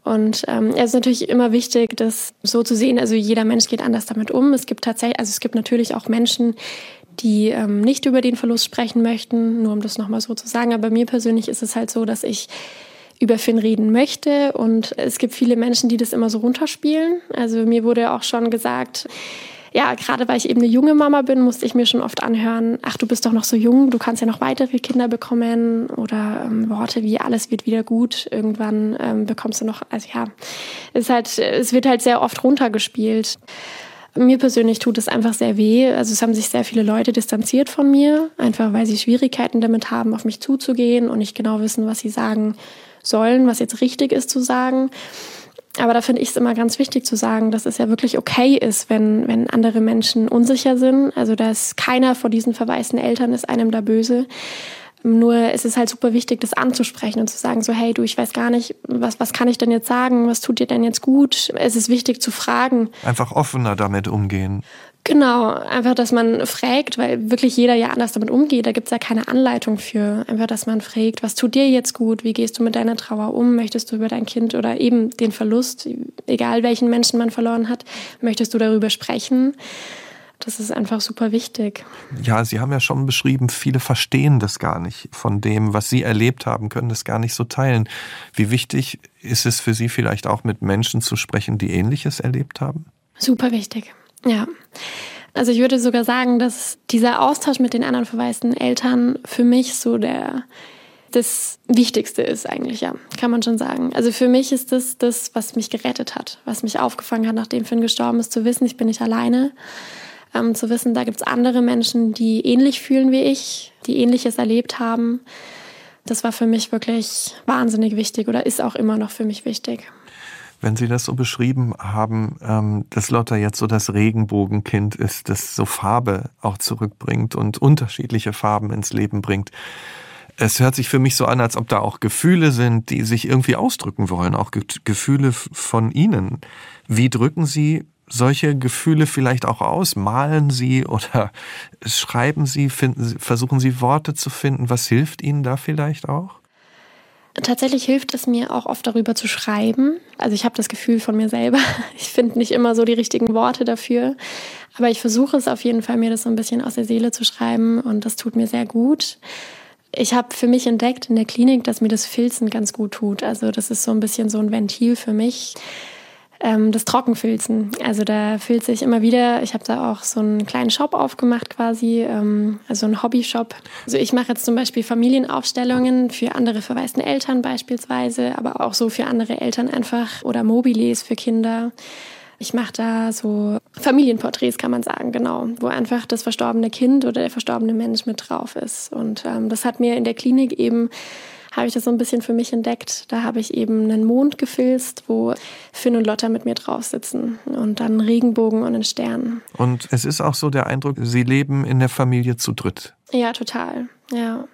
Und ähm, es ist natürlich immer wichtig, das so zu sehen. Also jeder Mensch geht anders damit um. Es gibt tatsächlich, also es gibt natürlich auch Menschen, die ähm, nicht über den Verlust sprechen möchten, nur um das nochmal so zu sagen. Aber mir persönlich ist es halt so, dass ich über Finn reden möchte und es gibt viele Menschen, die das immer so runterspielen. Also mir wurde auch schon gesagt, ja, gerade weil ich eben eine junge Mama bin, musste ich mir schon oft anhören, ach, du bist doch noch so jung, du kannst ja noch weitere Kinder bekommen oder ähm, Worte wie alles wird wieder gut. Irgendwann ähm, bekommst du noch, also ja, es ist halt, es wird halt sehr oft runtergespielt. Mir persönlich tut es einfach sehr weh. Also es haben sich sehr viele Leute distanziert von mir, einfach weil sie Schwierigkeiten damit haben, auf mich zuzugehen und nicht genau wissen, was sie sagen sollen, was jetzt richtig ist zu sagen. Aber da finde ich es immer ganz wichtig zu sagen, dass es ja wirklich okay ist, wenn, wenn andere Menschen unsicher sind. Also dass keiner vor diesen verwaisten Eltern ist einem da böse. Nur es ist halt super wichtig, das anzusprechen und zu sagen, so, hey, du, ich weiß gar nicht, was, was kann ich denn jetzt sagen? Was tut dir denn jetzt gut? Es ist wichtig zu fragen.
Einfach offener damit umgehen.
Genau, einfach, dass man fragt, weil wirklich jeder ja anders damit umgeht. Da gibt's ja keine Anleitung für. Einfach, dass man fragt, was tut dir jetzt gut? Wie gehst du mit deiner Trauer um? Möchtest du über dein Kind oder eben den Verlust, egal welchen Menschen man verloren hat, möchtest du darüber sprechen? Das ist einfach super wichtig.
Ja, Sie haben ja schon beschrieben, viele verstehen das gar nicht von dem, was Sie erlebt haben, können das gar nicht so teilen. Wie wichtig ist es für Sie vielleicht auch mit Menschen zu sprechen, die Ähnliches erlebt haben?
Super wichtig. Ja. Also ich würde sogar sagen, dass dieser Austausch mit den anderen verwaisten Eltern für mich so der das Wichtigste ist eigentlich, ja, kann man schon sagen. Also für mich ist das das, was mich gerettet hat, was mich aufgefangen hat, nachdem Finn gestorben ist, zu wissen, ich bin nicht alleine, ähm, zu wissen, da gibt es andere Menschen, die ähnlich fühlen wie ich, die ähnliches erlebt haben. Das war für mich wirklich wahnsinnig wichtig oder ist auch immer noch für mich wichtig
wenn Sie das so beschrieben haben, ähm, dass Lotta jetzt so das Regenbogenkind ist, das so Farbe auch zurückbringt und unterschiedliche Farben ins Leben bringt. Es hört sich für mich so an, als ob da auch Gefühle sind, die sich irgendwie ausdrücken wollen, auch Gefühle von Ihnen. Wie drücken Sie solche Gefühle vielleicht auch aus? Malen Sie oder (laughs) schreiben Sie, finden Sie, versuchen Sie Worte zu finden? Was hilft Ihnen da vielleicht auch?
Tatsächlich hilft es mir auch oft darüber zu schreiben. Also ich habe das Gefühl von mir selber. (laughs) Ich finde nicht immer so die richtigen Worte dafür. Aber ich versuche es auf jeden Fall, mir das so ein bisschen aus der Seele zu schreiben und das tut mir sehr gut. Ich habe für mich entdeckt in der Klinik, dass mir das Filzen ganz gut tut. Also das ist so ein bisschen so ein Ventil für mich ähm, das Trockenfilzen. Also da filze ich immer wieder. Ich habe da auch so einen kleinen Shop aufgemacht quasi, ähm, also einen Hobbyshop. Also ich mache jetzt zum Beispiel Familienaufstellungen für andere verwaisten Eltern beispielsweise, aber auch so für andere Eltern einfach oder Mobiles für Kinder. Ich mache da so Familienporträts, kann man sagen, genau, wo einfach das verstorbene Kind oder der verstorbene Mensch mit drauf ist. Und ähm, das hat mir in der Klinik eben habe ich das so ein bisschen für mich entdeckt. Da habe ich eben einen Mond gefilzt, wo Finn und Lotta mit mir drauf sitzen und dann Regenbogen und einen Stern.
Und es ist auch so der Eindruck, Sie leben in der Familie zu dritt.
Ja, total. Ja.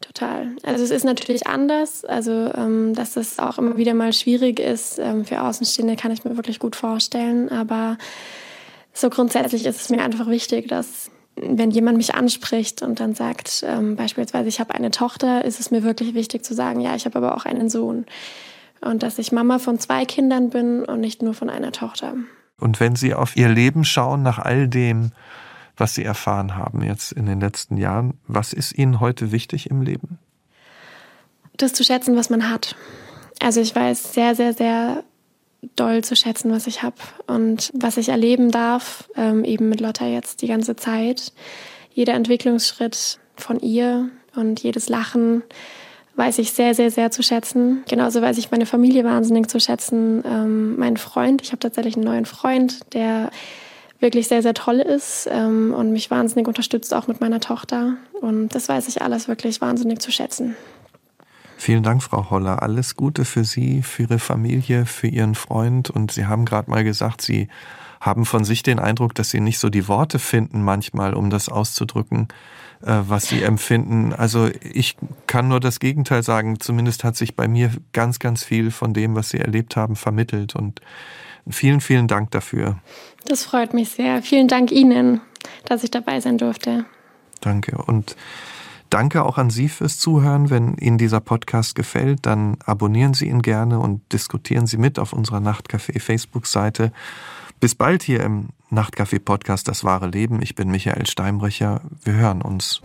total. Also es ist natürlich anders. Also ähm, dass das auch immer wieder mal schwierig ist ähm, für Außenstehende, kann ich mir wirklich gut vorstellen. Aber so grundsätzlich ist es mir einfach wichtig, dass wenn jemand mich anspricht und dann sagt, ähm, beispielsweise, ich habe eine Tochter, ist es mir wirklich wichtig zu sagen, ja, ich habe aber auch einen Sohn. Und dass ich Mama von zwei Kindern bin und nicht nur von einer Tochter.
Und wenn Sie auf Ihr Leben schauen, nach all dem, was Sie erfahren haben jetzt in den letzten Jahren, was ist Ihnen heute wichtig im Leben?
Das zu schätzen, was man hat. Also ich weiß sehr, sehr, sehr doll zu schätzen, was ich habe und was ich erleben darf, ähm, eben mit Lotta jetzt die ganze Zeit. Jeder Entwicklungsschritt von ihr und jedes Lachen weiß ich sehr, sehr, sehr zu schätzen. Genauso weiß ich meine Familie wahnsinnig zu schätzen. Ähm, mein Freund, ich habe tatsächlich einen neuen Freund, der wirklich sehr, sehr toll ist ähm, und mich wahnsinnig unterstützt, auch mit meiner Tochter. Und das weiß ich alles wirklich wahnsinnig zu schätzen.
Vielen Dank, Frau Holler. Alles Gute für Sie, für Ihre Familie, für Ihren Freund. Und Sie haben gerade mal gesagt, Sie haben von sich den Eindruck, dass Sie nicht so die Worte finden manchmal, um das auszudrücken, äh, was Sie empfinden. Also ich kann nur das Gegenteil sagen. Zumindest hat sich bei mir ganz, ganz viel von dem, was Sie erlebt haben, vermittelt. Und vielen, vielen Dank dafür.
Das freut mich sehr. Vielen Dank Ihnen, dass ich dabei sein durfte.
Danke. Und Danke auch an Sie fürs Zuhören. Wenn Ihnen dieser Podcast gefällt, dann abonnieren Sie ihn gerne und diskutieren Sie mit auf unserer Nachtcafé Facebook-Seite. Bis bald hier im Nachtcafé Podcast Das wahre Leben. Ich bin Michael Steinbrecher. Wir hören uns.